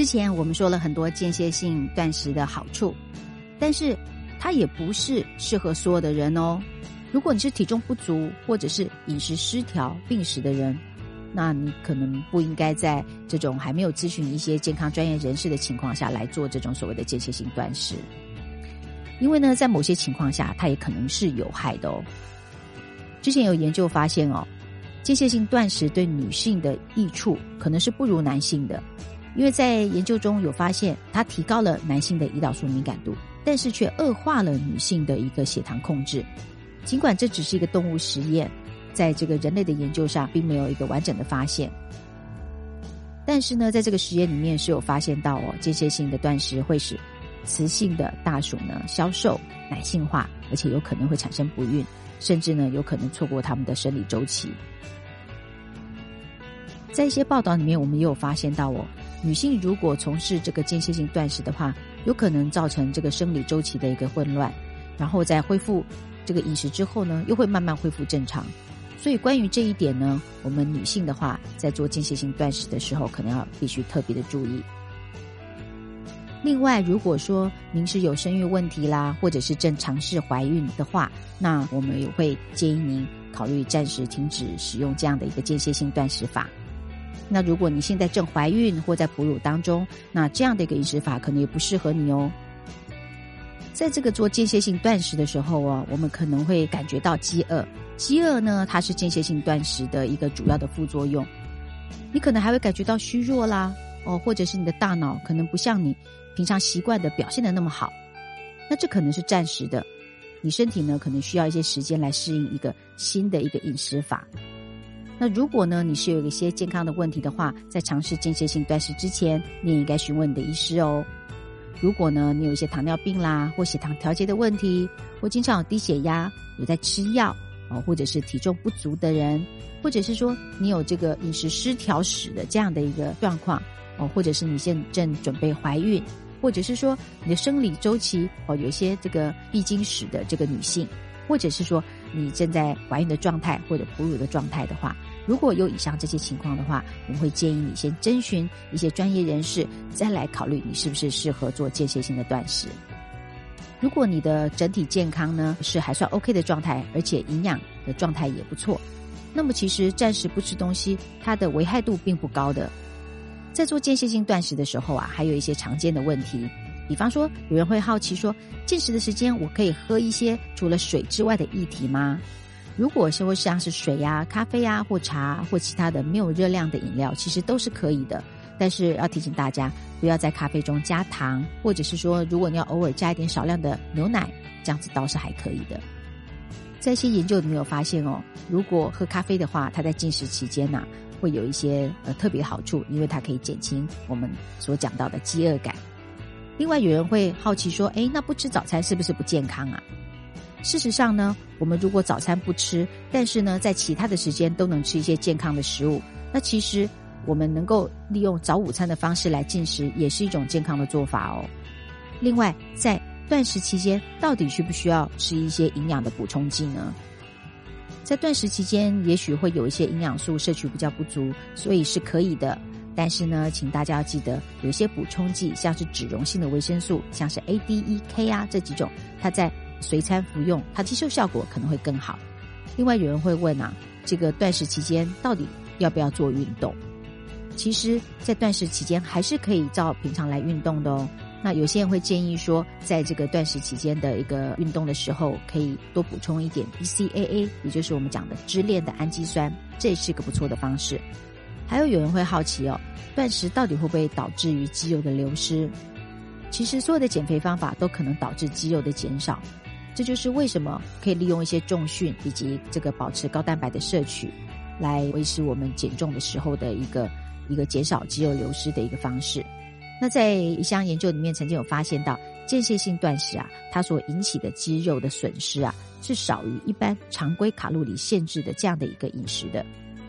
之前我们说了很多间歇性断食的好处，但是它也不是适合所有的人哦。如果你是体重不足或者是饮食失调、病史的人，那你可能不应该在这种还没有咨询一些健康专业人士的情况下来做这种所谓的间歇性断食，因为呢，在某些情况下，它也可能是有害的哦。之前有研究发现哦，间歇性断食对女性的益处可能是不如男性的，因为在研究中有发现，它提高了男性的胰岛素敏感度，但是却恶化了女性的一个血糖控制。尽管这只是一个动物实验，在这个人类的研究上并没有一个完整的发现，但是呢，在这个实验里面是有发现到哦，间歇性的断食会使雌性的大鼠呢消瘦、男性化，而且有可能会产生不孕，甚至呢有可能错过他们的生理周期。在一些报道里面，我们也有发现到哦，女性如果从事这个间歇性断食的话，有可能造成这个生理周期的一个混乱，然后在恢复。这个饮食之后呢，又会慢慢恢复正常，所以关于这一点呢，我们女性的话，在做间歇性断食的时候，可能要必须特别的注意。另外，如果说您是有生育问题啦，或者是正尝试怀孕的话，那我们也会建议您考虑暂时停止使用这样的一个间歇性断食法。那如果你现在正怀孕或在哺乳当中，那这样的一个饮食法可能也不适合你哦。在这个做间歇性断食的时候哦，我们可能会感觉到饥饿。饥饿呢，它是间歇性断食的一个主要的副作用。你可能还会感觉到虚弱啦，哦，或者是你的大脑可能不像你平常习惯的表现的那么好。那这可能是暂时的，你身体呢可能需要一些时间来适应一个新的一个饮食法。那如果呢你是有一些健康的问题的话，在尝试间歇性断食之前，你也应该询问你的医师哦。如果呢，你有一些糖尿病啦，或血糖调节的问题，或经常有低血压，有在吃药哦，或者是体重不足的人，或者是说你有这个饮食失调史的这样的一个状况哦，或者是你现正准备怀孕，或者是说你的生理周期哦，有一些这个闭经史的这个女性，或者是说你正在怀孕的状态或者哺乳的状态的话。如果有以上这些情况的话，我们会建议你先征询一些专业人士，再来考虑你是不是适合做间歇性的断食。如果你的整体健康呢是还算 OK 的状态，而且营养的状态也不错，那么其实暂时不吃东西，它的危害度并不高的。在做间歇性断食的时候啊，还有一些常见的问题，比方说有人会好奇说，进食的时间我可以喝一些除了水之外的液体吗？如果说像是水呀、咖啡呀或茶或其他的没有热量的饮料，其实都是可以的。但是要提醒大家，不要在咖啡中加糖，或者是说，如果你要偶尔加一点少量的牛奶，这样子倒是还可以的。在一些研究里面有发现哦，如果喝咖啡的话，它在进食期间呢，会有一些呃特别好处，因为它可以减轻我们所讲到的饥饿感。另外，有人会好奇说，哎，那不吃早餐是不是不健康啊？事实上呢，我们如果早餐不吃，但是呢，在其他的时间都能吃一些健康的食物，那其实我们能够利用早午餐的方式来进食，也是一种健康的做法哦。另外，在断食期间，到底需不需要吃一些营养的补充剂呢？在断食期间，也许会有一些营养素摄取比较不足，所以是可以的。但是呢，请大家要记得，有些补充剂，像是脂溶性的维生素，像是 A、D、E、K 啊这几种，它在随餐服用，它吸收效果可能会更好。另外，有人会问啊，这个断食期间到底要不要做运动？其实，在断食期间还是可以照平常来运动的哦。那有些人会建议说，在这个断食期间的一个运动的时候，可以多补充一点 BCAA，也就是我们讲的支链的氨基酸，这是一个不错的方式。还有有人会好奇哦，断食到底会不会导致于肌肉的流失？其实，所有的减肥方法都可能导致肌肉的减少。这就是为什么可以利用一些重训以及这个保持高蛋白的摄取，来维持我们减重的时候的一个一个减少肌肉流失的一个方式。那在一项研究里面，曾经有发现到间歇性断食啊，它所引起的肌肉的损失啊，是少于一般常规卡路里限制的这样的一个饮食的。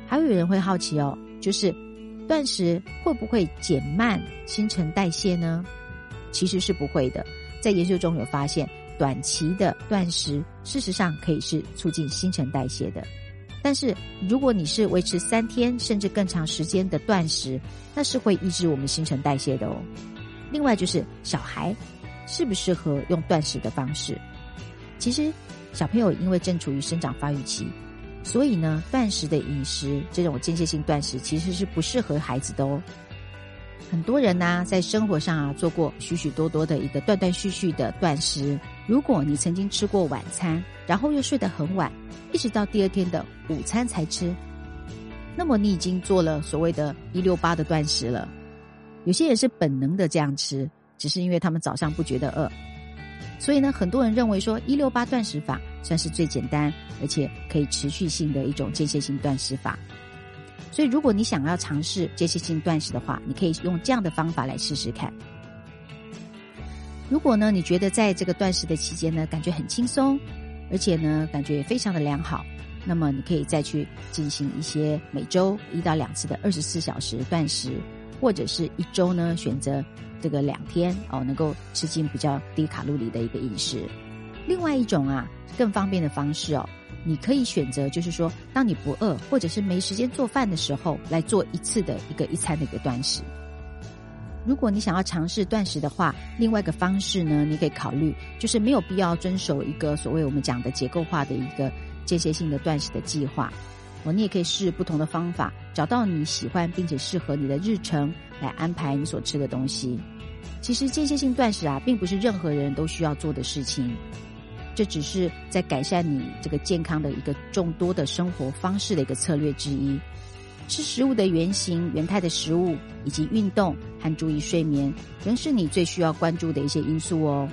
还有人会好奇哦，就是断食会不会减慢新陈代谢呢？其实是不会的，在研究中有发现。短期的断食，事实上可以是促进新陈代谢的。但是如果你是维持三天甚至更长时间的断食，那是会抑制我们新陈代谢的哦。另外就是小孩适不适合用断食的方式？其实小朋友因为正处于生长发育期，所以呢，断食的饮食这种间歇性断食其实是不适合孩子的哦。很多人呢，在生活上啊做过许许多多的一个断断续续的断食。如果你曾经吃过晚餐，然后又睡得很晚，一直到第二天的午餐才吃，那么你已经做了所谓的“一六八”的断食了。有些人是本能的这样吃，只是因为他们早上不觉得饿。所以呢，很多人认为说“一六八”断食法算是最简单，而且可以持续性的一种间歇性断食法。所以，如果你想要尝试间歇性断食的话，你可以用这样的方法来试试看。如果呢，你觉得在这个断食的期间呢，感觉很轻松，而且呢，感觉也非常的良好，那么你可以再去进行一些每周一到两次的二十四小时断食，或者是一周呢选择这个两天哦，能够吃进比较低卡路里的一个饮食。另外一种啊，更方便的方式哦。你可以选择，就是说，当你不饿或者是没时间做饭的时候，来做一次的一个一餐的一个断食。如果你想要尝试断食的话，另外一个方式呢，你可以考虑，就是没有必要遵守一个所谓我们讲的结构化的一个间歇性的断食的计划。哦，你也可以试不同的方法，找到你喜欢并且适合你的日程来安排你所吃的东西。其实间歇性断食啊，并不是任何人都需要做的事情。这只是在改善你这个健康的一个众多的生活方式的一个策略之一。吃食物的原型、原态的食物，以及运动和注意睡眠，仍是你最需要关注的一些因素哦。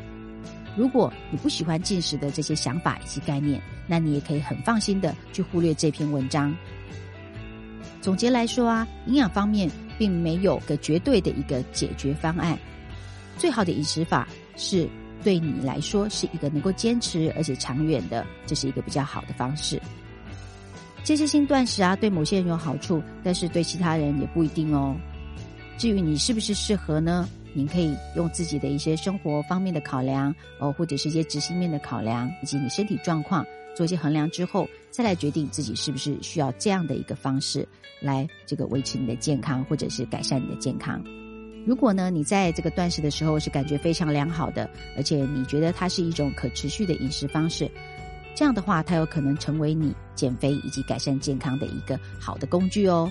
如果你不喜欢进食的这些想法以及概念，那你也可以很放心的去忽略这篇文章。总结来说啊，营养方面并没有个绝对的一个解决方案。最好的饮食法是。对你来说是一个能够坚持而且长远的，这是一个比较好的方式。间歇性断食啊，对某些人有好处，但是对其他人也不一定哦。至于你是不是适合呢？您可以用自己的一些生活方面的考量哦，或者是一些执行面的考量，以及你身体状况做一些衡量之后，再来决定自己是不是需要这样的一个方式来这个维持你的健康，或者是改善你的健康。如果呢，你在这个断食的时候是感觉非常良好的，而且你觉得它是一种可持续的饮食方式，这样的话，它有可能成为你减肥以及改善健康的一个好的工具哦。